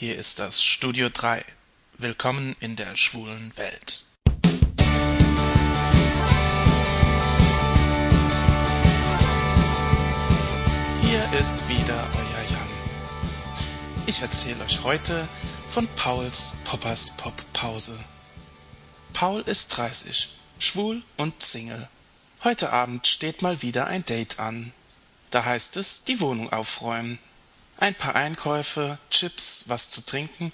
Hier ist das Studio 3. Willkommen in der schwulen Welt. Hier ist wieder euer Jan. Ich erzähle euch heute von Pauls Poppers Pop Pause. Paul ist 30, schwul und Single. Heute Abend steht mal wieder ein Date an. Da heißt es, die Wohnung aufräumen ein paar Einkäufe, Chips, was zu trinken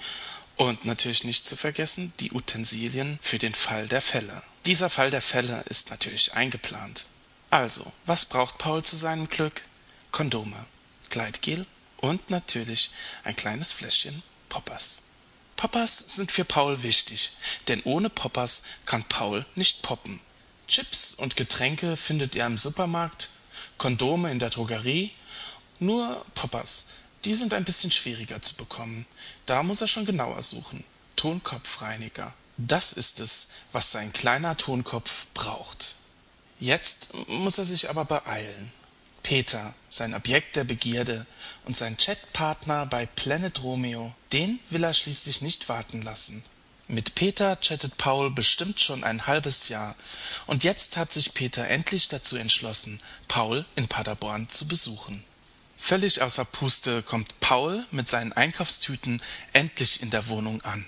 und natürlich nicht zu vergessen die Utensilien für den Fall der Fälle. Dieser Fall der Fälle ist natürlich eingeplant. Also, was braucht Paul zu seinem Glück? Kondome, Gleitgel und natürlich ein kleines Fläschchen Poppers. Poppers sind für Paul wichtig, denn ohne Poppers kann Paul nicht poppen. Chips und Getränke findet ihr im Supermarkt, Kondome in der Drogerie, nur Poppers die sind ein bisschen schwieriger zu bekommen. Da muss er schon genauer suchen. Tonkopfreiniger. Das ist es, was sein kleiner Tonkopf braucht. Jetzt muss er sich aber beeilen. Peter, sein Objekt der Begierde und sein Chatpartner bei Planet Romeo, den will er schließlich nicht warten lassen. Mit Peter chattet Paul bestimmt schon ein halbes Jahr, und jetzt hat sich Peter endlich dazu entschlossen, Paul in Paderborn zu besuchen. Völlig außer Puste kommt Paul mit seinen Einkaufstüten endlich in der Wohnung an.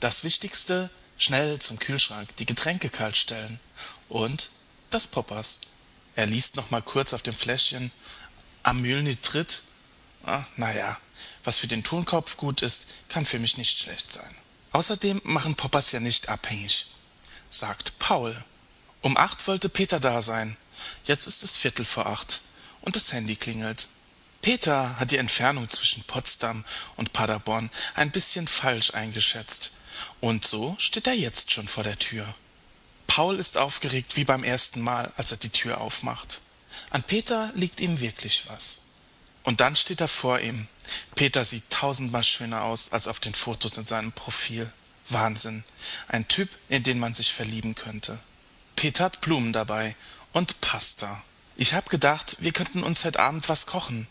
Das Wichtigste, schnell zum Kühlschrank, die Getränke kalt stellen und das Poppers. Er liest noch mal kurz auf dem Fläschchen Amylnitrit. Ah, naja, was für den Tonkopf gut ist, kann für mich nicht schlecht sein. Außerdem machen Poppers ja nicht abhängig, sagt Paul. Um acht wollte Peter da sein. Jetzt ist es Viertel vor acht und das Handy klingelt. Peter hat die Entfernung zwischen Potsdam und Paderborn ein bisschen falsch eingeschätzt, und so steht er jetzt schon vor der Tür. Paul ist aufgeregt wie beim ersten Mal, als er die Tür aufmacht. An Peter liegt ihm wirklich was. Und dann steht er vor ihm. Peter sieht tausendmal schöner aus als auf den Fotos in seinem Profil. Wahnsinn. Ein Typ, in den man sich verlieben könnte. Peter hat Blumen dabei und Pasta. Ich hab gedacht, wir könnten uns heute Abend was kochen.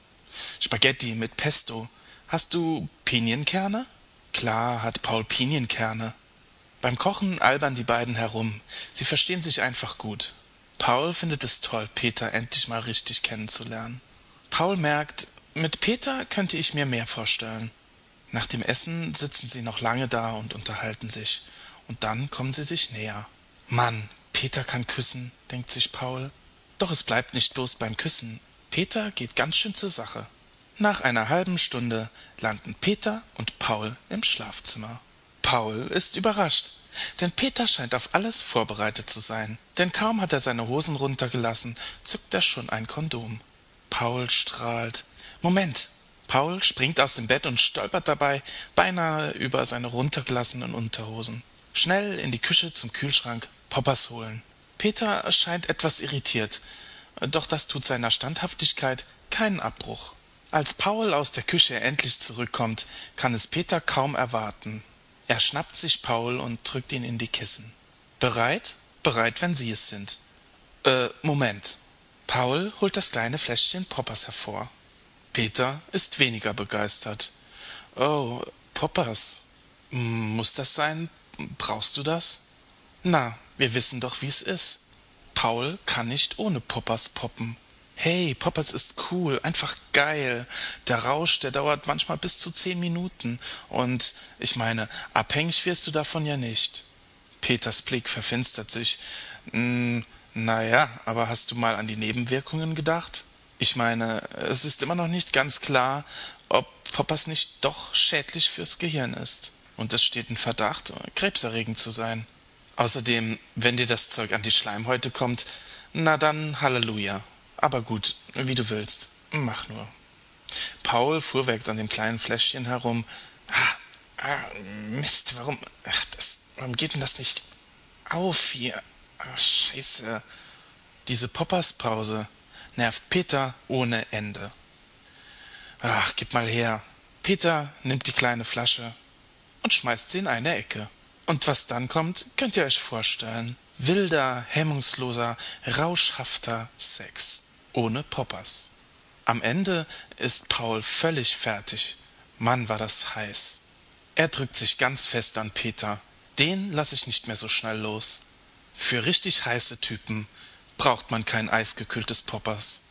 Spaghetti mit Pesto. Hast du Pinienkerne? Klar hat Paul Pinienkerne. Beim Kochen albern die beiden herum. Sie verstehen sich einfach gut. Paul findet es toll, Peter endlich mal richtig kennenzulernen. Paul merkt, mit Peter könnte ich mir mehr vorstellen. Nach dem Essen sitzen sie noch lange da und unterhalten sich. Und dann kommen sie sich näher. Mann, Peter kann küssen, denkt sich Paul. Doch es bleibt nicht bloß beim Küssen. Peter geht ganz schön zur Sache. Nach einer halben Stunde landen Peter und Paul im Schlafzimmer. Paul ist überrascht, denn Peter scheint auf alles vorbereitet zu sein, denn kaum hat er seine Hosen runtergelassen, zückt er schon ein Kondom. Paul strahlt. Moment. Paul springt aus dem Bett und stolpert dabei beinahe über seine runtergelassenen Unterhosen. Schnell in die Küche zum Kühlschrank Poppers holen. Peter scheint etwas irritiert, doch das tut seiner Standhaftigkeit keinen Abbruch. Als Paul aus der Küche endlich zurückkommt, kann es Peter kaum erwarten. Er schnappt sich Paul und drückt ihn in die Kissen. Bereit? Bereit, wenn Sie es sind. Äh, Moment. Paul holt das kleine Fläschchen Poppers hervor. Peter ist weniger begeistert. Oh, Poppers. Muss das sein? Brauchst du das? Na, wir wissen doch, wie's ist. Paul kann nicht ohne Poppers poppen. Hey, Poppers ist cool, einfach geil. Der Rausch, der dauert manchmal bis zu zehn Minuten. Und ich meine, abhängig wirst du davon ja nicht. Peters Blick verfinstert sich. Hm, na ja, aber hast du mal an die Nebenwirkungen gedacht? Ich meine, es ist immer noch nicht ganz klar, ob Poppers nicht doch schädlich fürs Gehirn ist. Und es steht in Verdacht, krebserregend zu sein. Außerdem, wenn dir das Zeug an die Schleimhäute kommt, na dann Halleluja. Aber gut, wie du willst. Mach nur. Paul fuhrwerkt an dem kleinen Fläschchen herum. Ah, ah, Mist, warum. Ach, das, warum geht denn das nicht auf hier? Ah, scheiße. Diese Popperspause nervt Peter ohne Ende. Ach, gib mal her. Peter nimmt die kleine Flasche und schmeißt sie in eine Ecke. Und was dann kommt, könnt ihr euch vorstellen. Wilder, hemmungsloser, rauschhafter Sex. Ohne Poppers. Am Ende ist Paul völlig fertig. Mann, war das heiß. er drückt sich ganz fest an peter den lass ich nicht mehr so schnell los für richtig heiße typen braucht man kein eisgekühltes poppers